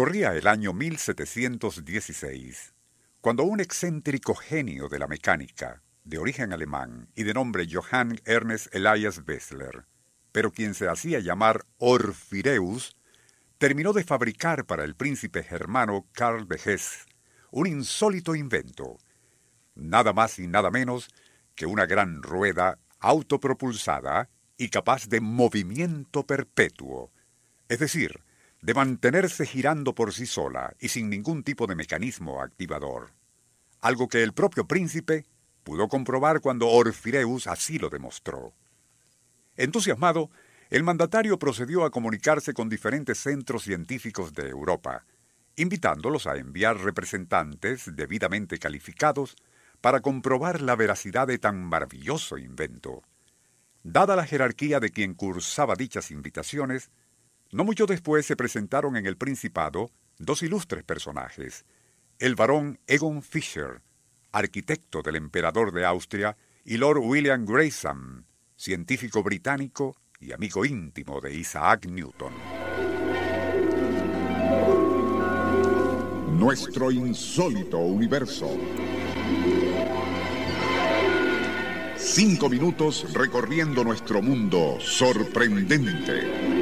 Corría el año 1716, cuando un excéntrico genio de la mecánica, de origen alemán y de nombre Johann Ernest Elias Bessler, pero quien se hacía llamar Orfireus, terminó de fabricar para el príncipe germano Karl de Hesse un insólito invento, nada más y nada menos que una gran rueda autopropulsada y capaz de movimiento perpetuo, es decir, de mantenerse girando por sí sola y sin ningún tipo de mecanismo activador. Algo que el propio príncipe pudo comprobar cuando Orfireus así lo demostró. Entusiasmado, el mandatario procedió a comunicarse con diferentes centros científicos de Europa, invitándolos a enviar representantes debidamente calificados para comprobar la veracidad de tan maravilloso invento. Dada la jerarquía de quien cursaba dichas invitaciones, no mucho después se presentaron en el Principado dos ilustres personajes, el barón Egon Fischer, arquitecto del emperador de Austria, y Lord William Grayson, científico británico y amigo íntimo de Isaac Newton. Nuestro insólito universo. Cinco minutos recorriendo nuestro mundo sorprendente.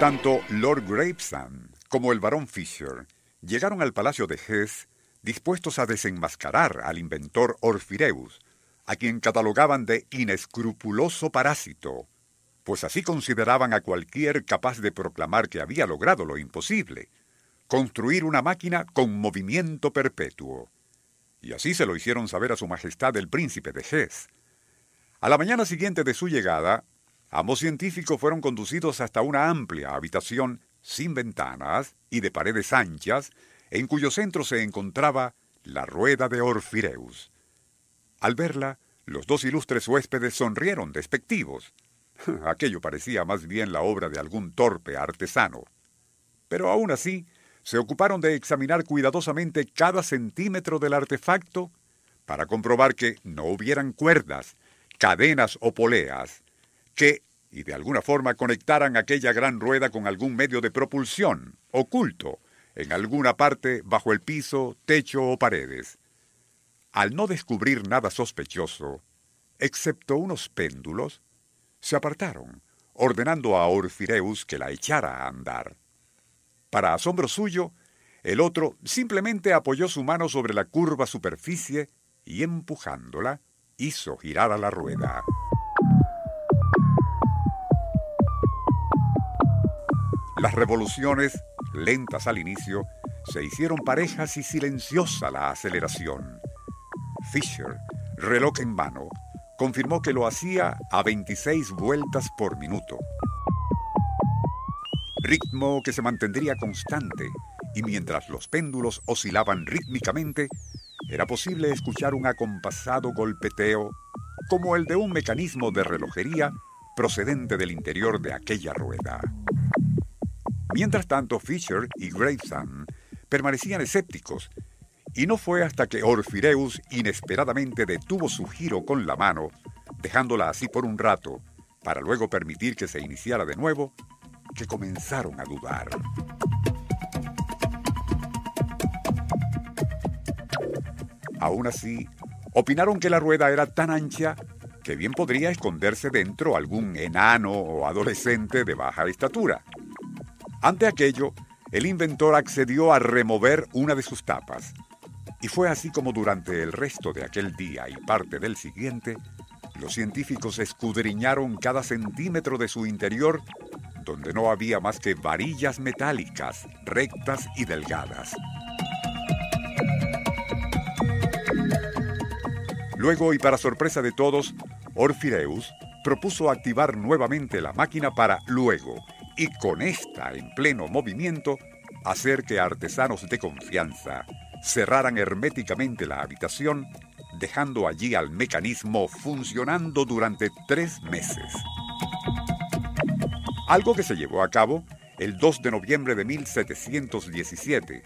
Tanto Lord Gravesend como el barón Fisher llegaron al palacio de Hesse dispuestos a desenmascarar al inventor Orfireus, a quien catalogaban de inescrupuloso parásito, pues así consideraban a cualquier capaz de proclamar que había logrado lo imposible, construir una máquina con movimiento perpetuo. Y así se lo hicieron saber a su majestad el príncipe de Hesse. A la mañana siguiente de su llegada, Ambos científicos fueron conducidos hasta una amplia habitación sin ventanas y de paredes anchas, en cuyo centro se encontraba la rueda de Orfireus. Al verla, los dos ilustres huéspedes sonrieron despectivos. Aquello parecía más bien la obra de algún torpe artesano. Pero aún así, se ocuparon de examinar cuidadosamente cada centímetro del artefacto para comprobar que no hubieran cuerdas, cadenas o poleas, que, y de alguna forma conectaran aquella gran rueda con algún medio de propulsión, oculto, en alguna parte bajo el piso, techo o paredes. Al no descubrir nada sospechoso, excepto unos péndulos, se apartaron, ordenando a Orfireus que la echara a andar. Para asombro suyo, el otro simplemente apoyó su mano sobre la curva superficie y empujándola, hizo girar a la rueda. Las revoluciones, lentas al inicio, se hicieron parejas y silenciosa la aceleración. Fisher, reloj en mano, confirmó que lo hacía a 26 vueltas por minuto. Ritmo que se mantendría constante, y mientras los péndulos oscilaban rítmicamente, era posible escuchar un acompasado golpeteo como el de un mecanismo de relojería procedente del interior de aquella rueda. Mientras tanto, Fisher y Gravesend permanecían escépticos, y no fue hasta que Orfireus inesperadamente detuvo su giro con la mano, dejándola así por un rato, para luego permitir que se iniciara de nuevo, que comenzaron a dudar. Aún así, opinaron que la rueda era tan ancha que bien podría esconderse dentro algún enano o adolescente de baja estatura. Ante aquello, el inventor accedió a remover una de sus tapas. Y fue así como durante el resto de aquel día y parte del siguiente, los científicos escudriñaron cada centímetro de su interior, donde no había más que varillas metálicas, rectas y delgadas. Luego, y para sorpresa de todos, Orfireus propuso activar nuevamente la máquina para luego, y con esta en pleno movimiento, hacer que artesanos de confianza cerraran herméticamente la habitación, dejando allí al mecanismo funcionando durante tres meses. Algo que se llevó a cabo el 2 de noviembre de 1717,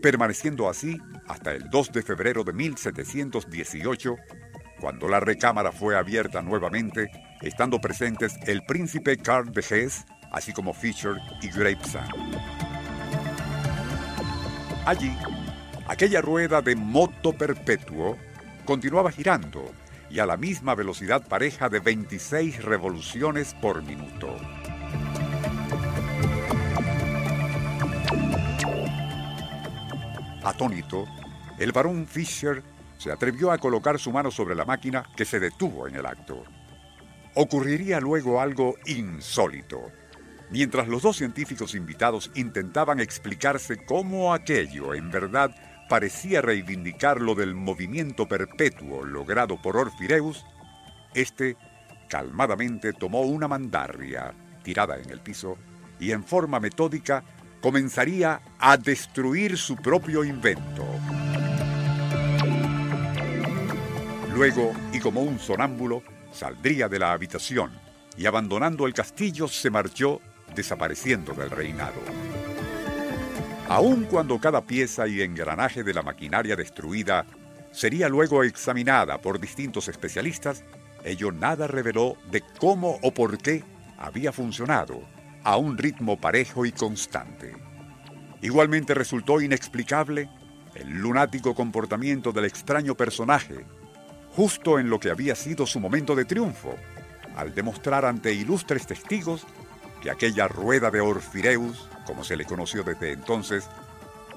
permaneciendo así hasta el 2 de febrero de 1718, cuando la recámara fue abierta nuevamente, estando presentes el príncipe Karl de Hesse, así como Fischer y Grapesand. Allí, aquella rueda de moto perpetuo continuaba girando y a la misma velocidad pareja de 26 revoluciones por minuto. Atónito, el barón Fischer se atrevió a colocar su mano sobre la máquina que se detuvo en el acto. Ocurriría luego algo insólito. Mientras los dos científicos invitados intentaban explicarse cómo aquello en verdad parecía reivindicar lo del movimiento perpetuo logrado por Orfireus, este calmadamente tomó una mandarria tirada en el piso y en forma metódica comenzaría a destruir su propio invento. Luego, y como un sonámbulo, saldría de la habitación y abandonando el castillo se marchó desapareciendo del reinado. Aun cuando cada pieza y engranaje de la maquinaria destruida sería luego examinada por distintos especialistas, ello nada reveló de cómo o por qué había funcionado a un ritmo parejo y constante. Igualmente resultó inexplicable el lunático comportamiento del extraño personaje, justo en lo que había sido su momento de triunfo, al demostrar ante ilustres testigos que aquella rueda de Orfireus, como se le conoció desde entonces,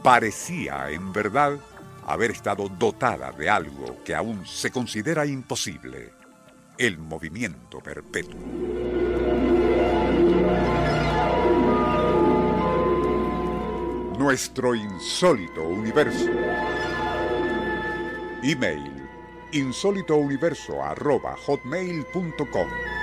parecía en verdad haber estado dotada de algo que aún se considera imposible, el movimiento perpetuo. Nuestro insólito universo. Email insólitouniverso.hotmail.com